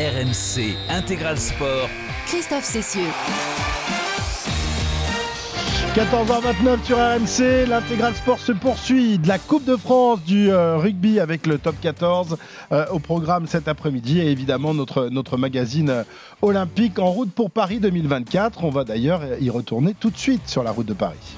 RMC Intégral Sport. Christophe Cessieux. 14h29 sur RMC, l'intégral sport se poursuit de la Coupe de France du euh, rugby avec le top 14 euh, au programme cet après-midi et évidemment notre, notre magazine euh, olympique en route pour Paris 2024. On va d'ailleurs y retourner tout de suite sur la route de Paris.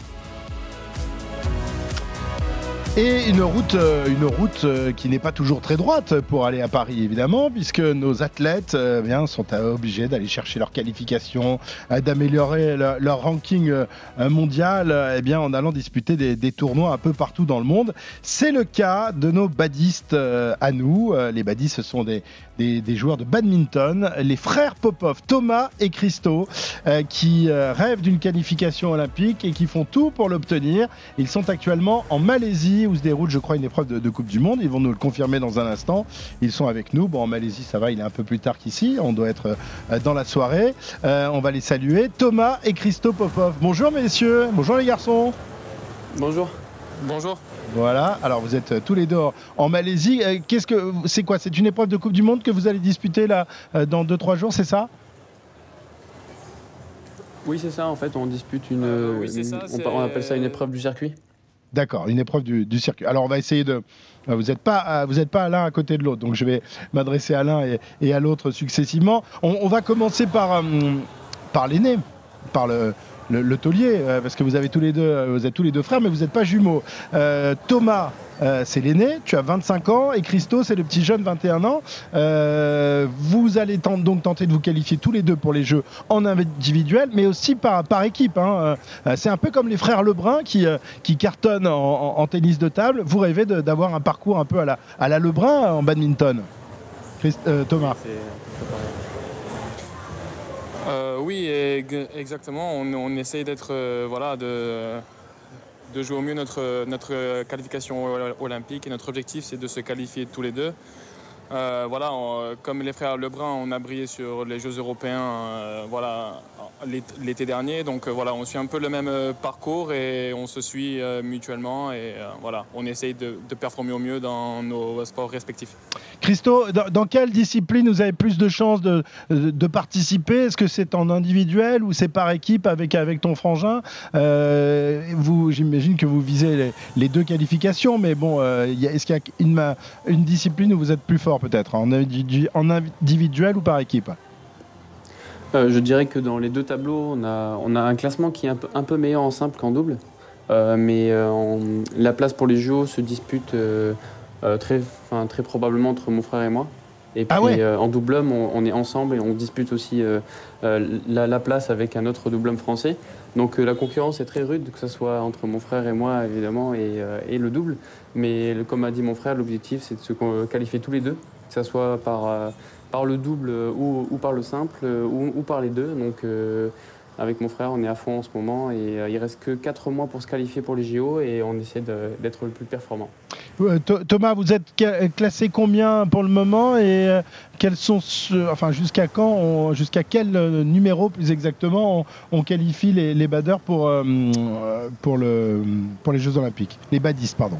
Et une route, euh, une route euh, qui n'est pas toujours très droite pour aller à Paris, évidemment, puisque nos athlètes euh, bien, sont obligés d'aller chercher leur qualification, d'améliorer leur, ranking mondial eh bien, en allant disputer des, des, tournois un peu partout dans le monde. C'est le cas de nos badistes à nous. Les badistes, ce sont des, des, joueurs de badminton, les frères Popov, Thomas et Christo, qui rêvent d'une qualification olympique et qui font tout pour l'obtenir. Ils sont actuellement en Malaisie où se déroule, je crois, une épreuve de, Coupe du Monde. Ils vont nous le confirmer dans un instant. Ils sont avec nous. Bon, en Malaisie, ça va, il est un peu plus tard qu'ici. On doit être euh, dans la soirée. Euh, on va les saluer. Thomas et Christo Popov. Bonjour, messieurs. Bonjour, les garçons. Bonjour. Bonjour. Voilà, alors vous êtes euh, tous les deux en Malaisie. Qu'est-ce que c'est quoi? C'est une épreuve de Coupe du Monde que vous allez disputer là dans 2-3 jours, c'est ça? Oui, c'est ça. En fait, on dispute une. on, appelle ça une épreuve du circuit. D'accord, une épreuve du, circuit. Alors on va essayer de. Euh, vous n'êtes pas, euh, vous êtes pas l'un à côté de l'autre, donc je vais m'adresser à l'un et, à l'autre successivement. On, va commencer par, euh, par l'aîné, par le, le, taulier, euh, parce que vous avez tous les deux, euh, vous êtes tous les deux frères, mais vous n'êtes pas jumeaux. Euh, Thomas, c'est l'aîné, tu as 25 ans, et Christo, c'est le petit jeune, 21 ans. vous allez donc tenter de vous qualifier tous les deux pour les Jeux en individuel, mais aussi par, équipe. Hein. c'est un peu comme les frères Lebrun qui, cartonnent en, tennis de table. Vous rêvez d'avoir un parcours un peu à la Lebrun en badminton? Thomas euh, oui, exactement. On, essaye d'être, euh, voilà, de, jouer au mieux notre qualification olympique et notre objectif, c'est de se qualifier tous les deux. Euh, voilà, comme les frères Lebrun, on a brillé sur les Jeux européens voilà, l'été dernier. Donc voilà, on suit un peu le même parcours et on se suit mutuellement. Et voilà, on essaye de, performer au mieux dans nos sports respectifs. Christo, dans, quelle discipline vous avez plus de chances de, participer? Est-ce que c'est en individuel ou c'est par équipe avec, avec ton frangin? Euh, J'imagine que vous visez les, deux qualifications, mais bon, euh, est-ce qu'il y a une, discipline où vous êtes plus fort? Peut-être, en, individuel ou par équipe? Euh, Je dirais que dans les deux tableaux, on a, un classement qui est un peu, meilleur en simple qu'en double. mais la place pour les JO se dispute euh, très probablement entre mon frère et moi. Et ah puis euh, en double homme, on, est ensemble et on dispute aussi euh, la, place avec un autre double homme français. Donc la concurrence est très rude, que ce soit entre mon frère et moi évidemment et, et le double. Mais comme a dit mon frère, l'objectif c'est de se qualifier tous les deux, que ce soit par, par le double ou, ou, par le simple ou, ou, par les deux. Donc avec mon frère, on est à fond en ce moment et il il reste que 4 mois pour se qualifier pour les JO et on essaie d'être le plus performant. Thomas, vous êtes classé combien pour le moment et euh, quels sont, enfin jusqu'à quand, jusqu'à quel euh, numéro plus exactement on, qualifie les, les badeurs pour, euh, pour, le, pour les Jeux Olympiques, les badistes pardon.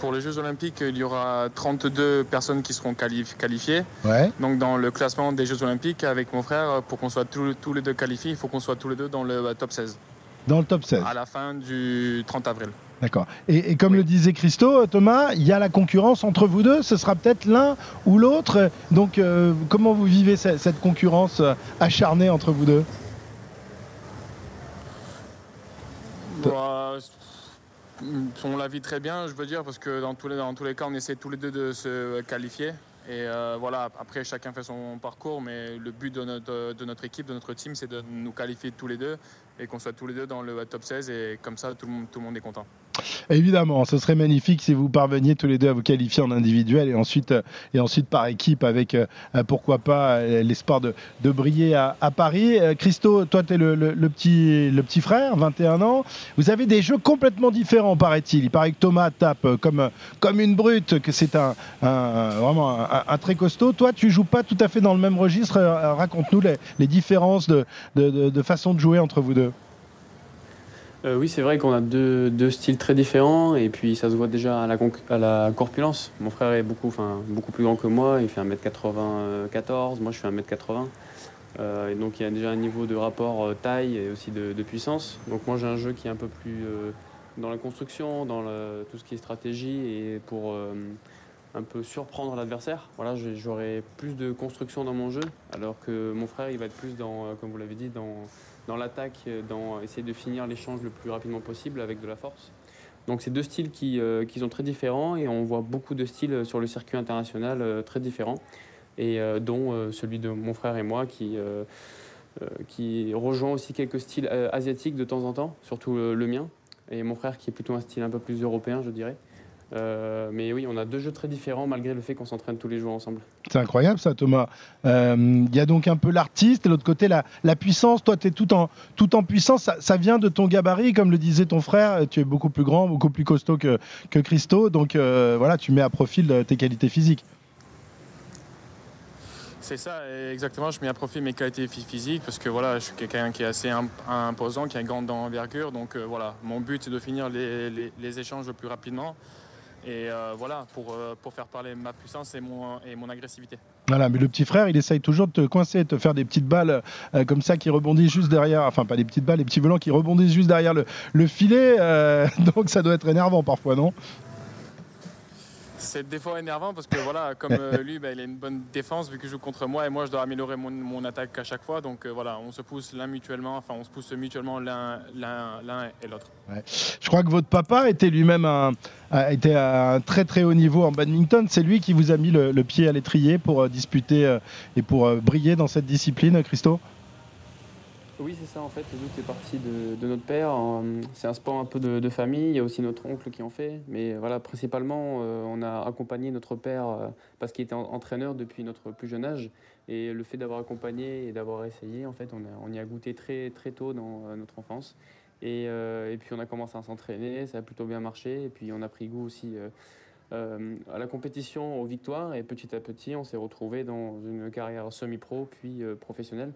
pour les Jeux Olympiques, il y aura 32 personnes qui seront qualifiées. Ouais. Donc dans le classement des Jeux Olympiques, avec mon frère, pour qu'on soit tous, tous les deux qualifiés, il faut qu'on soit tous les deux dans le top 16. Dans le top 16 À la fin du 30 avril. D'accord. Et, comme le disait Christo, Thomas, il y a la concurrence entre vous deux. Ce sera peut-être l'un ou l'autre. Donc, euh, comment vous vivez cette, concurrence euh, acharnée entre vous deux? Bah, On la vit très bien, je veux dire, parce que dans tous les, dans tous les cas, on essaie tous les deux de se qualifier. Et euh, voilà, après chacun fait son parcours, mais le but de notre, de notre équipe, de notre team, c'est de nous qualifier tous les deux et qu'on soit tous les deux dans le top 16 et comme ça tout le monde, tout le monde est content. Évidemment, ce serait magnifique si vous parveniez tous les deux à vous qualifier en individuel et ensuite, euh, et ensuite par équipe avec, euh, pourquoi pas, l'espoir de, de, briller à, Paris. Christo, toi, tu es le, le, petit, le petit frère, 21 ans. Vous avez des jeux complètement différents, paraît-il. Il paraît que Thomas tape comme, comme une brute, que c'est un, vraiment un, un, très costaud. Toi, tu joues pas tout à fait dans le même registre. Euh, raconte-nous les, différences de, façon de jouer entre vous deux. Euh, oui, c'est vrai qu'on a deux, styles très différents et puis ça se voit déjà à la, corpulence. Mon frère est beaucoup, beaucoup plus grand que moi, il fait 1m94, moi je fais 1m80. Euh, et donc il y a déjà un niveau de rapport euh, taille et aussi de, puissance. Donc moi j'ai un jeu qui est un peu plus dans la construction, dans tout ce qui est stratégie et pour un peu surprendre l'adversaire. Voilà, j'aurai plus de construction dans mon jeu, alors que mon frère il va être plus dans, comme vous l'avez dit, dans, dans l'attaque, dans essayer de finir l'échange le plus rapidement possible avec de la force. Donc c'est deux styles qui, qui, sont très différents et on voit beaucoup de styles sur le circuit international très différents et euh, dont euh, celui de mon frère et moi qui, euh, qui rejoint aussi quelques styles asiatiques de temps en temps, surtout le mien, et mon frère qui est plutôt un style un peu plus européen, je dirais. Mais oui, on a deux jeux très différents malgré le fait qu'on s'entraîne tous les jours ensemble. C'est incroyable ça, Thomas. Il y a donc un peu l'artiste et l'autre côté la, la, puissance. Toi, tu es tout en, tout en puissance. Ça, vient de ton gabarit, comme le disait ton frère. Tu es beaucoup plus grand, beaucoup plus costaud que, que Christo. Donc voilà, tu mets à profil tes qualités physiques. C'est ça, exactement. Je mets à profit mes qualités physiques parce que voilà, je suis quelqu'un qui est assez imposant, qui a une grande envergure. Donc euh, voilà, mon but c'est de finir les, échanges le plus rapidement. Et euh, voilà, pour, euh, pour faire parler ma puissance et mon, agressivité. Voilà, mais le petit frère, il essaye toujours de te coincer, de te faire des petites balles comme ça qui rebondissent juste derrière, enfin pas des petites balles, des petits volants qui rebondissent juste derrière le filet. donc ça doit être énervant parfois, non? C'est des fois énervant parce que voilà, comme euh, lui, bah, il a une bonne défense vu qu'il joue contre moi et moi je dois améliorer mon, attaque à chaque fois. Donc euh, voilà, on se pousse l'un mutuellement, enfin on se pousse mutuellement l'un et l'autre. Je crois que votre papa était lui-même un, à un très très haut niveau en badminton. C'est lui qui vous a mis le, pied à l'étrier pour euh, disputer et pour briller dans cette discipline, Christo? Oui, c'est ça en fait. Tout est parti de, notre père. C'est un sport un peu de, famille. Il y a aussi notre oncle qui en fait. Mais voilà, principalement, euh, on a accompagné notre père euh, parce qu'il était entraîneur depuis notre plus jeune âge. Et le fait d'avoir accompagné et d'avoir essayé, en fait, on, y a goûté très, très tôt dans euh, notre enfance. Et, puis on a commencé à s'entraîner. Ça a plutôt bien marché. Et puis on a pris goût aussi. à la compétition, aux victoires, et petit à petit, on s'est retrouvé dans une carrière semi-pro puis professionnelle.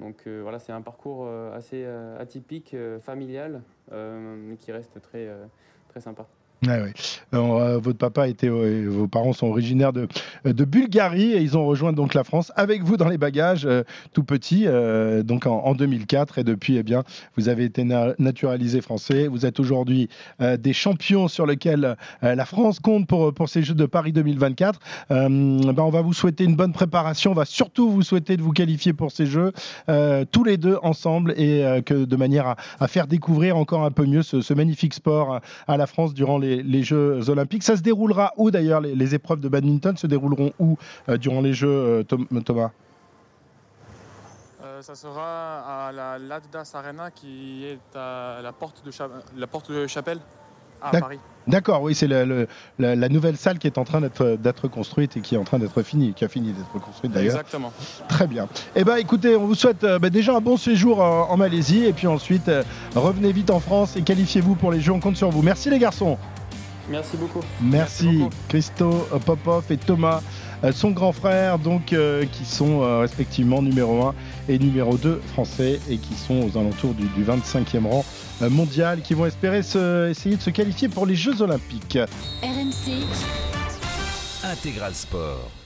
Donc euh, voilà, c'est un parcours euh, assez euh, atypique, familial, qui reste très, très sympa. Euh, votre papa était, et vos parents sont originaires de, Bulgarie et ils ont rejoint donc la France avec vous dans les bagages, euh, tout petit, euh, donc en, 2004. Et depuis, eh bien, vous avez été naturalisé français. Vous êtes aujourd'hui des champions sur lesquels la France compte pour, pour ces Jeux de Paris 2024. Ben, on va vous souhaiter une bonne préparation. On va surtout vous souhaiter de vous qualifier pour ces Jeux, tous les deux ensemble, et que de manière à, faire découvrir encore un peu mieux ce magnifique sport à la France durant les les, Jeux Olympiques. Ça se déroulera où d'ailleurs les, épreuves de badminton se dérouleront où euh, durant les Jeux, euh, Thomas? Euh, ça sera à la Laddas Arena qui est à la porte de, la porte de Chapelle à Paris. D'accord, oui, c'est la, nouvelle salle qui est en train d'être construite et qui est en train d'être finie, qui a fini d'être construite d'ailleurs. Exactement. Très bien. Eh bien, écoutez, on vous souhaite bah, déjà un bon séjour en Malaisie et puis ensuite, revenez vite en France et qualifiez-vous pour les Jeux. On compte sur vous. Merci les garçons. Merci beaucoup. Merci, Christo Popov et Thomas, euh, son grand frère, donc, euh, qui sont euh, respectivement numéro 1 et numéro 2 français et qui sont aux alentours du, 25e rang mondial, qui vont espérer essayer de se qualifier pour les Jeux Olympiques. RMC Intégral Sport.